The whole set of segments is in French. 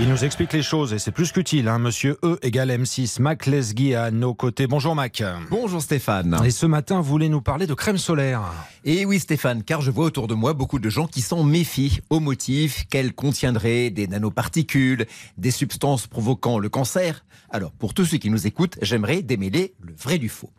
Il nous explique les choses et c'est plus qu'utile. Hein. Monsieur E égale M6, Mac Lesguy à nos côtés. Bonjour Mac. Bonjour Stéphane. Et ce matin, vous voulez nous parler de crème solaire. Et oui Stéphane, car je vois autour de moi beaucoup de gens qui s'en méfient au motif qu'elle contiendrait des nanoparticules, des substances provoquant le cancer. Alors pour tous ceux qui nous écoutent, j'aimerais démêler le vrai du faux.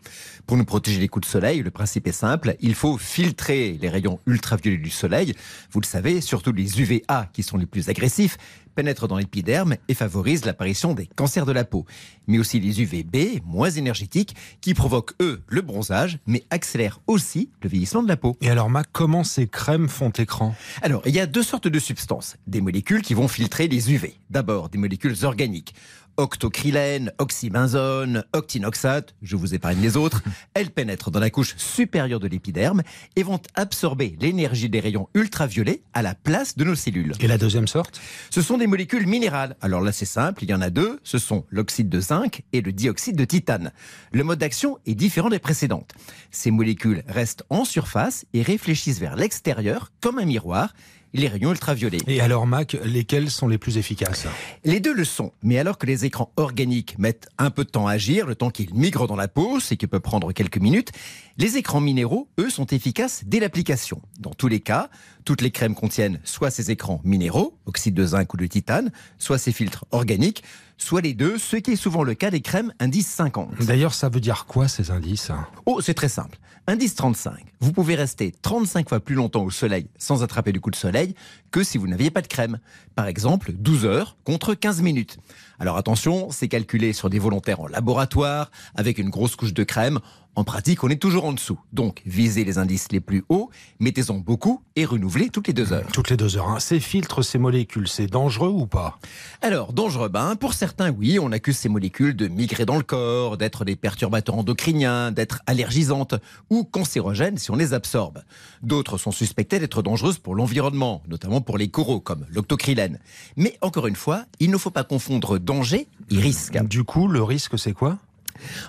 Pour nous protéger des coups de soleil, le principe est simple, il faut filtrer les rayons ultraviolets du soleil. Vous le savez, surtout les UVA qui sont les plus agressifs pénètrent dans l'épiderme et favorisent l'apparition des cancers de la peau. Mais aussi les UVB, moins énergétiques, qui provoquent eux le bronzage, mais accélèrent aussi le vieillissement de la peau. Et alors Mac, comment ces crèmes font écran? Alors, il y a deux sortes de substances. Des molécules qui vont filtrer les UV. D'abord, des molécules organiques. Octocrylène, oxybenzone, octinoxate, je vous épargne les autres, elles pénètrent dans la couche supérieure de l'épiderme et vont absorber l'énergie des rayons ultraviolets à la place de nos cellules. Et la deuxième sorte? Ce sont des molécules minérales. Alors là, c'est simple, il y en a deux. Ce sont l'oxyde de zinc et le dioxyde de titane. Le mode d'action est différent des précédentes. Ces molécules restent en surface et réfléchissent vers l'extérieur comme un miroir les rayons ultraviolets. Et alors Mac, lesquels sont les plus efficaces? Les deux le sont, mais alors que les écrans organiques mettent un peu de temps à agir, le temps qu'ils migrent dans la peau, ce qui peut prendre quelques minutes, les écrans minéraux, eux, sont efficaces dès l'application. Dans tous les cas, toutes les crèmes contiennent soit ces écrans minéraux, oxyde de zinc ou de titane, soit ces filtres organiques, soit les deux, ce qui est souvent le cas des crèmes indice 50. D'ailleurs, ça veut dire quoi ces indices? Oh, c'est très simple. Indice 35. Vous pouvez rester 35 fois plus longtemps au soleil sans attraper du coup de soleil que si vous n'aviez pas de crème. Par exemple, 12 heures contre 15 minutes. Alors attention, c'est calculé sur des volontaires en laboratoire, avec une grosse couche de crème. En pratique, on est toujours en dessous. Donc, visez les indices les plus hauts, mettez-en beaucoup et renouvelez toutes les deux heures. Toutes les deux heures. hein. Ces filtres, ces molécules, c'est dangereux ou pas? Alors, dangereux, ben, pour certains, oui, on accuse ces molécules de migrer dans le corps, d'être des perturbateurs endocriniens, d'être allergisantes ou cancérogènes si on les absorbe. D'autres sont suspectés d'être dangereuses pour l'environnement, notamment pour les coraux, comme l'octocrylène. Mais encore une fois, il ne faut pas confondre danger et risque. Du coup, le risque, c'est quoi?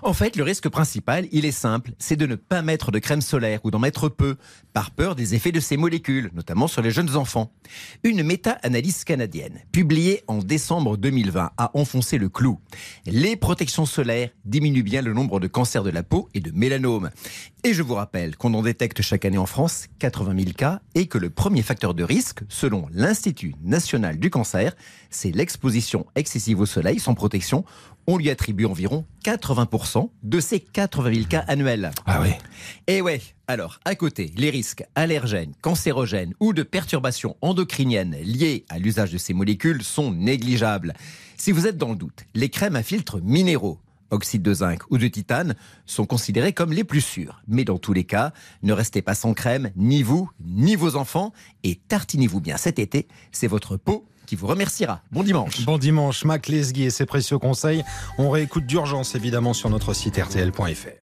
En fait, le risque principal, il est simple, c'est de ne pas mettre de crème solaire ou d'en mettre peu, par peur des effets de ces molécules, notamment sur les jeunes enfants. Une méta-analyse canadienne, publiée en décembre 2020, a enfoncé le clou. Les protections solaires diminuent bien le nombre de cancers de la peau et de mélanome. Et je vous rappelle qu'on en détecte chaque année en France 80 000 cas et que le premier facteur de risque, selon l'Institut national du cancer, c'est l'exposition excessive au soleil sans protection. On lui attribue environ 80% de ces 80 000 cas annuels. Ah oui. Et ouais, alors, à côté, les risques allergènes, cancérogènes ou de perturbations endocriniennes liées à l'usage de ces molécules sont négligeables. Si vous êtes dans le doute, les crèmes à filtres minéraux, oxyde de zinc ou de titane, sont considérées comme les plus sûres. Mais dans tous les cas, ne restez pas sans crème, ni vous, ni vos enfants, et tartinez-vous bien cet été, c'est votre peau qui vous remerciera. Bon dimanche. Bon dimanche, Mac Lesguy et ses précieux conseils. On réécoute d'urgence évidemment sur notre site rtl.fr.